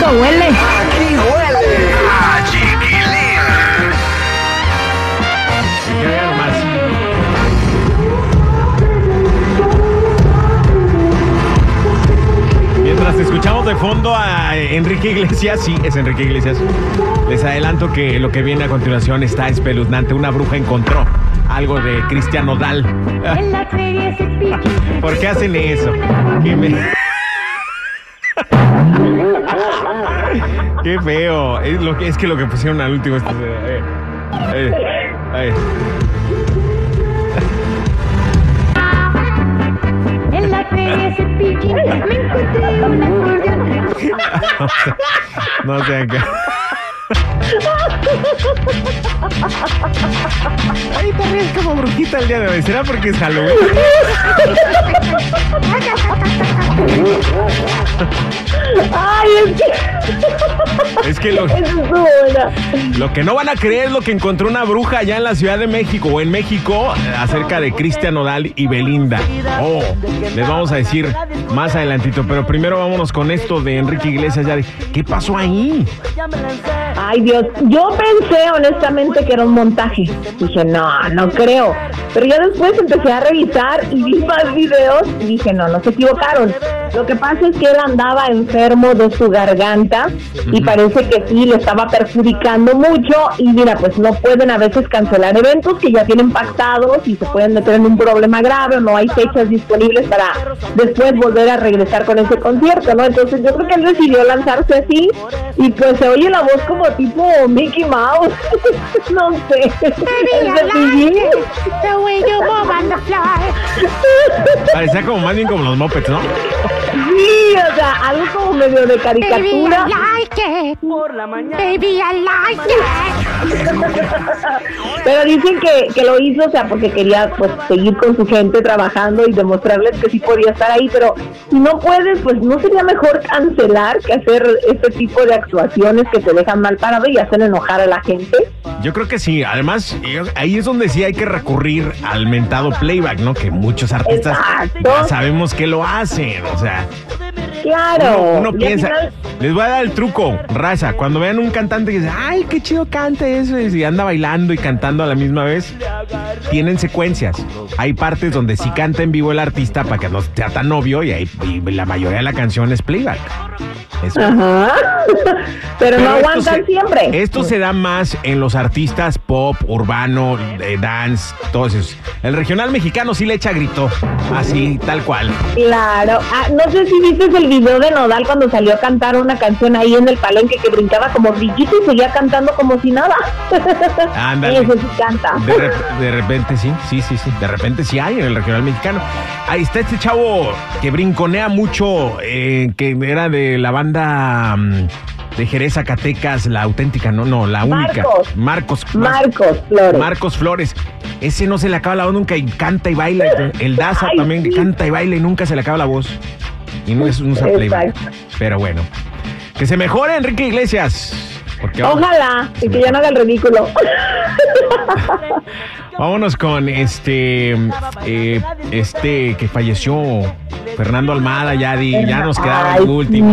rico huele. Aquí huele chiquilín. Más. Mientras escuchamos de fondo a Enrique Iglesias, sí, es Enrique Iglesias. Les adelanto que lo que viene a continuación está espeluznante. Una bruja encontró algo de Cristian Odal. ¿Por qué hacen eso? Que. Qué feo. Es, lo que, es que lo que pusieron al último. esto, eh, eh, eh. En la feria. Me encontré un acordeón. No sé qué. Ay, te ríes como brujita el día de hoy. ¿Será porque es Halloween? Ay, es que Es que lo, que no van a creer es lo que encontró una bruja allá en la Ciudad de México o en México acerca de Cristian Nodal y Belinda. Oh, les vamos a decir más adelantito, pero primero vámonos con esto de Enrique Iglesias. Ya de, ¿Qué pasó ahí? Ay, Dios. Yo pensé honestamente que era un montaje. Dije, no, no creo. Pero ya después empecé a revisar y vi más videos y dije, no, no se equivocaron. Lo que pasa es que él andaba enfermo de su garganta y parece que sí, le estaba perjudicando mucho. Y mira, pues no pueden a veces cancelar eventos que ya tienen pactados y se pueden meter en un problema grave o no hay fechas disponibles para después volver a regresar con ese concierto, ¿no? Entonces yo creo que él decidió lanzarse así y pues se oye la voz como tipo Mickey Mouse. no sé. El cepillín. The way you move and the fly. Parecía como más bien como los mopeds, ¿no? Sí, o sea, algo como medio de Baby, caricatura. I like it. Baby, I like it. Pero dicen que, que lo hizo, o sea, porque quería pues seguir con su gente trabajando y demostrarles que sí podía estar ahí, pero si no puedes, pues no sería mejor cancelar que hacer este tipo de actuaciones que te dejan mal parado y hacen enojar la gente. Yo creo que sí. Además, yo- ahí es donde sí hay que recurrir al mentado playback, ¿no? Que muchos artistas Exacto. ya sabemos que lo hacen. O sea, Claro. uno, piensa. final- Les voy a dar el truco, raza. Cuando vean un cantante que dice, ay, qué chido canta eso, y anda bailando y cantando a la misma vez, tienen secuencias. Hay partes donde sí canta en vivo el artista para que no sea tan obvio y, ahí, y la mayoría de la canción es playback. Eso. Ajá. Pero, no Pero aguantan se- siempre. Esto se da más en los artistas pop, urbano, de dance, todos esos. El regional mexicano sí le echa grito, así, tal cual. Claro. Ah, no sé si viste el video de Nodal cuando salió a cantar una canción ahí en el palenque que brincaba como brillito y seguía cantando como si nada. Ándale. Eso sí canta. De, rep- de repente sí, sí, sí, sí. De repente sí hay en el regional mexicano. Ahí está este chavo que brinconea mucho, eh, que era de la banda mm, de Jerez, Zacatecas, la auténtica, no, no, la única. Marcos. Marcos. Mar- Marcos Flores. Marcos Flores. Ese no se le acaba la voz nunca y canta y baila. El Daza Ay, también sí. canta y baila y nunca se le acaba la voz. Y no es un playback. Pero bueno. Que se mejore Enrique Iglesias. Porque Ojalá, y que ya no haga el ridículo. vámonos con este eh, este que falleció Fernando Almada, ya di, ya nos quedaba el último.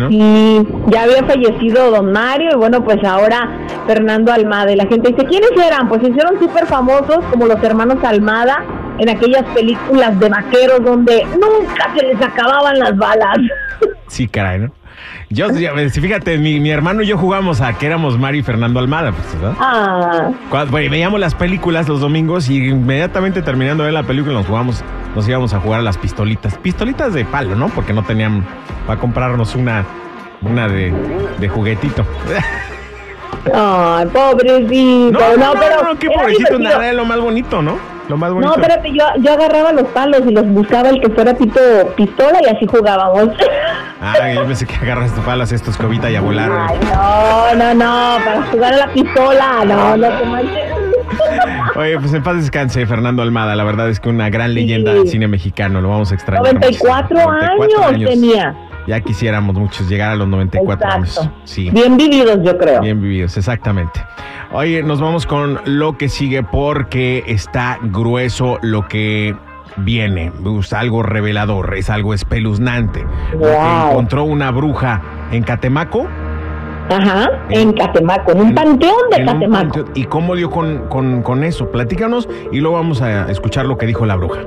¿no? sí. Ya había fallecido don Mario y bueno, pues ahora Fernando Almada. Y la gente dice, ¿quiénes eran? Pues se hicieron súper famosos como los hermanos Almada en aquellas películas de vaqueros donde nunca se les acababan las balas. Sí, caray, ¿no? Yo, si fíjate, mi, mi hermano y yo jugamos a que éramos Mario y Fernando Almada, pues, ¿verdad? Ah, Cuando bueno, veíamos las películas los domingos y inmediatamente terminando de ver la película nos jugamos, nos íbamos a jugar a las pistolitas. Pistolitas de palo, ¿no? Porque no tenían para comprarnos una, una de, de juguetito. ay, pobrecito. No, no, no, pero no, qué pobrecito, nada, es lo más bonito, ¿no? Lo más bonito. No, espérate, yo, yo agarraba los palos y los buscaba el que fuera tipo pistola y así jugábamos. Ah, yo pensé que agarras tu palas, esto escobita y a volar. Ay, no, no, no, para jugar a la pistola, no, no te manches. Oye, pues en paz descanse Fernando Almada, la verdad es que una gran leyenda del cine mexicano, lo vamos a extrañar. 94 muchísimo. años, 94 tenía. Ya quisiéramos muchos llegar a los 94 años. Exacto. Sí. Bien vividos, yo creo. Bien vividos, exactamente. Oye, nos vamos con lo que sigue porque está grueso lo que viene. Gusta algo revelador, es algo espeluznante. Wow. encontró una bruja en Catemaco. Ajá, en Catemaco, en un panteón de Catemaco. panteón. ¿Y cómo dio con, con- con eso? Platícanos y luego vamos a escuchar lo que dijo la bruja.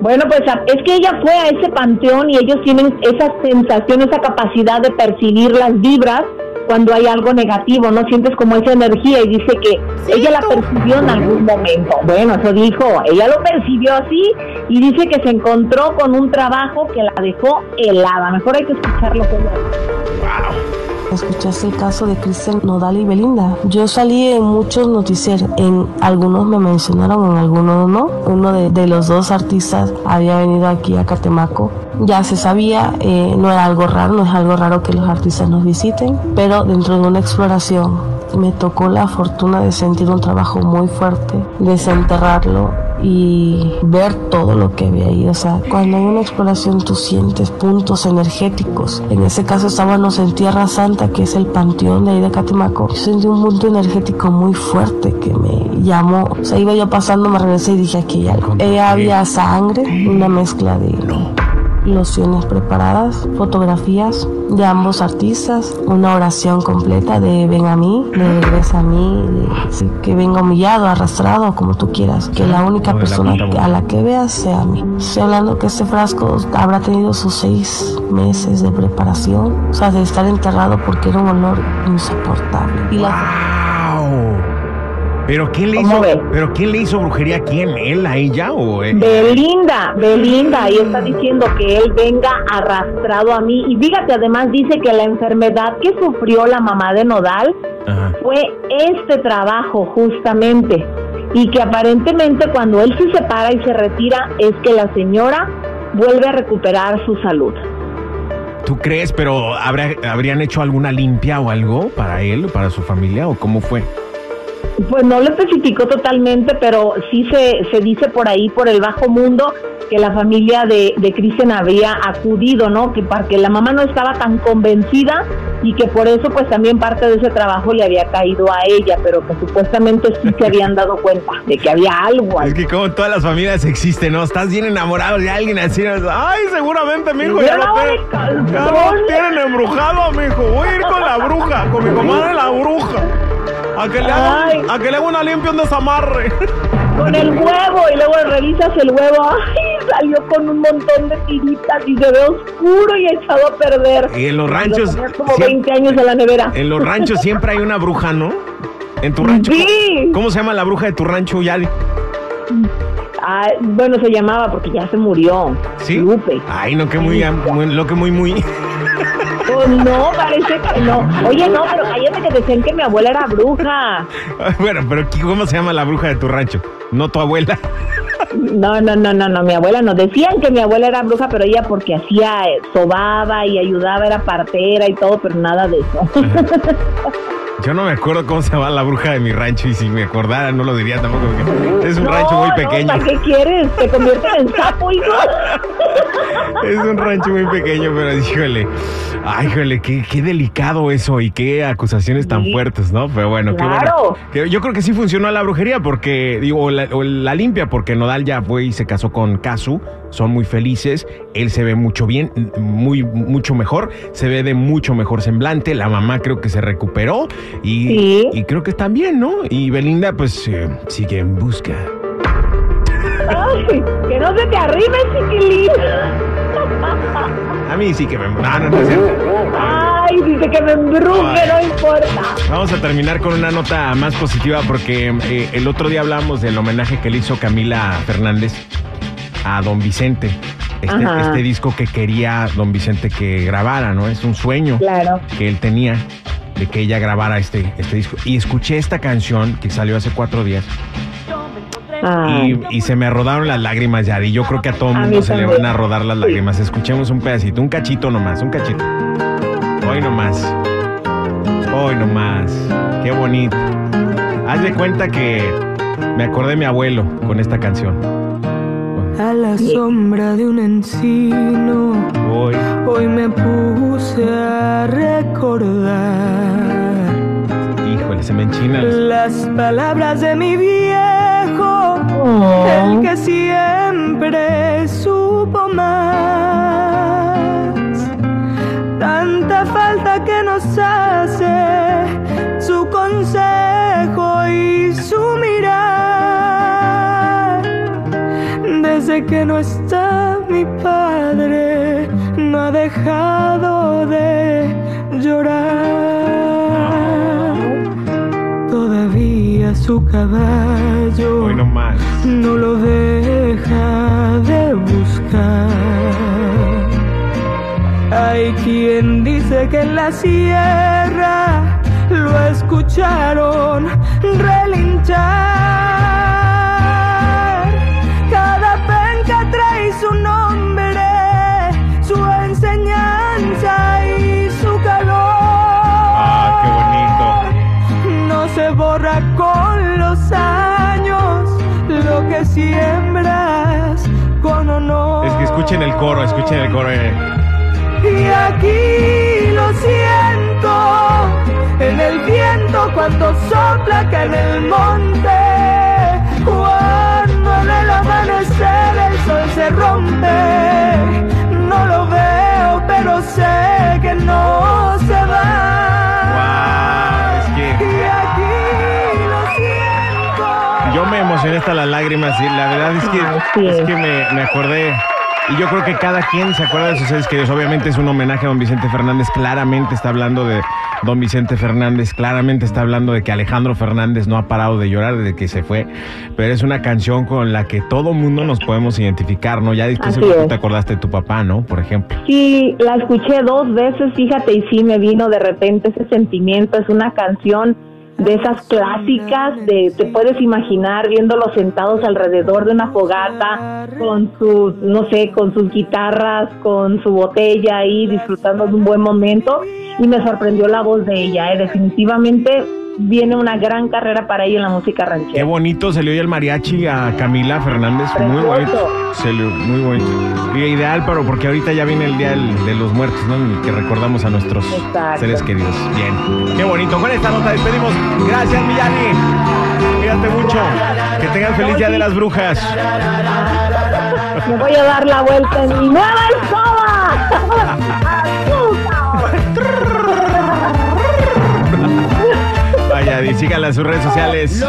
Bueno, pues a- es que ella fue a ese panteón y ellos tienen esa sensación, esa capacidad de percibir las vibras cuando hay algo negativo, ¿no? Sientes como esa energía y dice que ella la percibió en algún momento. Bueno, eso dijo, ella lo percibió así y dice que se encontró con un trabajo que la dejó helada. Mejor hay que escucharlo Escuchaste el caso de Cristian Nodal y Belinda. Yo salí en muchos noticieros. En algunos me mencionaron, en algunos no. Uno de, de los dos artistas había venido aquí a Catemaco. Ya se sabía, eh, no era algo raro, no es algo raro que los artistas nos visiten. Pero dentro de una exploración me tocó la fortuna de sentir un trabajo muy fuerte, desenterrarlo y ver todo lo que había ahí. O sea, cuando hay una exploración tú sientes puntos energéticos. En ese caso estábamos en Tierra Santa, que es el panteón de ahí de Catemaco. Yo sentí un punto energético muy fuerte que me llamó. O sea, iba yo pasando, me regresé y dije, aquí hay algo. Eh, había sangre, una mezcla de lociones preparadas, fotografías de ambos artistas, una oración completa de ven a mí, de regresa a mí, de que venga humillado, arrastrado, como tú quieras, que la única persona a la que veas sea a mí. Estoy hablando que este frasco habrá tenido sus seis meses de preparación, o sea, de estar enterrado porque era un olor insoportable. Y la. ¿Pero quién le ¿Cómo hizo, ves? pero quién le hizo brujería a quién? ¿Él a ella o él? Belinda, Belinda, y está diciendo que él venga arrastrado a mí. Y fíjate, además dice que la enfermedad que sufrió la mamá de Nodal Ajá. fue este trabajo justamente. Y que aparentemente cuando él se separa y se retira es que la señora vuelve a recuperar su salud. ¿Tú crees? ¿Pero habrá, habrían hecho alguna limpia o algo para él para su familia o cómo fue? Pues no lo especificó totalmente, pero sí se, se dice por ahí, por el bajo mundo, que la familia de, de Cristian habría acudido, ¿no? Que porque la mamá no estaba tan convencida y que por eso pues también parte de ese trabajo le había caído a ella, pero que supuestamente sí se habían dado cuenta de que había algo ahí. Es que como todas las familias existen, ¿no? Estás bien enamorado de alguien así. ¿no? Ay, seguramente mi hijo ya lo tienen, ya lo tienen embrujado, mi hijo. Voy a ir con la bruja, con mi comadre la bruja. A que le haga, Ay. a que le haga una limpia, un desamarre. Con el huevo y luego revisas el huevo, ay, salió con un montón de tiritas y se ve oscuro y echado a perder. Y en los Lo ranchos, como siempre- 20 años en la nevera. en los ranchos siempre hay una bruja, ¿no? En tu rancho. Sí. ¿Cómo se llama la bruja de tu rancho, Yali? Ah, bueno, se llamaba porque ya se murió. ¿Sí? Lupe. Ay, no, que muy, muy- lo que muy, muy. Pues no, parece que no. Oye, no, pero cállate que decían que mi abuela era bruja. Bueno, pero ¿cómo se llama la bruja de tu rancho? No tu abuela. No, no, no, no, no, mi abuela no. Decían que mi abuela era bruja, pero ella porque hacía, eh, sobaba y ayudaba, era partera y todo, pero nada de eso. Yo no me acuerdo cómo se llama la bruja de mi rancho y si me acordara no lo diría tampoco porque es un No, rancho muy no, pequeño. ¿Para qué quieres? ¿Te convierten en sapo, hijo? Es un rancho muy pequeño, pero híjole, ay, híjole, qué, qué delicado eso y qué acusaciones tan Sí. fuertes, ¿no? Pero bueno, qué Claro. bueno. Que Yo creo que sí funcionó la brujería porque, digo, o la, o la limpia, porque Nodal ya fue y se casó con Casu, son muy felices, él se ve mucho bien, muy, mucho mejor, se ve de mucho mejor semblante, la mamá creo que se recuperó y, Sí. y creo que están bien, ¿no? Y Belinda, pues, eh, sigue en busca. Ay, que no se te arrime, chiquilín. A mí sí que me... No, no, no es cierto. Ay, dice que me embruje, no importa. Vamos a terminar con una nota más positiva porque eh, el otro día hablamos del homenaje que le hizo Camila Fernández a Don Vicente. Este, este disco que quería Don Vicente que grabara, ¿no? Es un sueño Claro. que él tenía de que ella grabara este, este disco. Y escuché esta canción que salió hace cuatro días y, y se me rodaron las lágrimas ya. Y yo creo que a todo A mundo se le van a rodar las lágrimas. Escuchemos un pedacito, un cachito nomás, un cachito. Hoy nomás. Hoy nomás. Qué bonito. Haz de cuenta que me acordé de mi abuelo con esta canción. A la sombra de un encino, Hoy. hoy me puse a recordar Híjole, se me enchinan. las palabras de mi viejo, Oh. el que siempre supo más. Tanta falta que nos hace su consejo y su mirar. Desde que no está mi padre, dejado de llorar. Todavía su caballo Hoy no más. no lo deja de buscar. Hay quien dice que en la sierra lo escucharon relinchar. Escuchen el coro, escuchen el coro. eh. Y aquí lo siento, en el viento cuando sopla acá en el monte, cuando en el amanecer el sol se rompe, no lo veo, pero sé que no se va. Es que- Y aquí lo siento. Yo me emocioné hasta las lágrimas y la verdad es que, Sí. es que me, me acordé. Y yo creo que cada quien se acuerda de sus seres queridos. Obviamente es un homenaje a don Vicente Fernández. Claramente está hablando de don Vicente Fernández. Claramente está hablando de que Alejandro Fernández no ha parado de llorar desde que se fue. Pero es una canción con la que todo mundo nos podemos identificar, ¿no? Ya después te acordaste de tu papá, ¿no? Por ejemplo. Sí, la escuché dos veces, fíjate, y sí me vino de repente ese sentimiento. Es una canción de esas clásicas, de te puedes imaginar viéndolos sentados alrededor de una fogata, con sus, no sé, con sus guitarras, con su botella ahí, disfrutando de un buen momento. Y me sorprendió la voz de ella, ¿eh? definitivamente viene una gran carrera para ella en la música Qué ranchera. bonito se le oye el mariachi a Camila Fernández. Muy bonito. Se le- muy bonito. Y ideal, pero porque ahorita ya viene el día del- de los muertos, ¿no? En el que recordamos a nuestros Exacto. seres queridos. Bien. Qué bonito. Con esta nota despedimos. Gracias, Millani. Cuídate mucho. Que tengan feliz día de las brujas. Me voy a dar la vuelta en mi nueva escoba. Y síganla en sus redes sociales.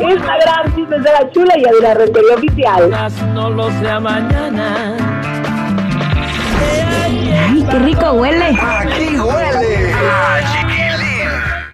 Instagram, Chismes de la Chula y Adela Rentería Oficial. No lo sea mañana. Ay, qué rico huele. Aquí huele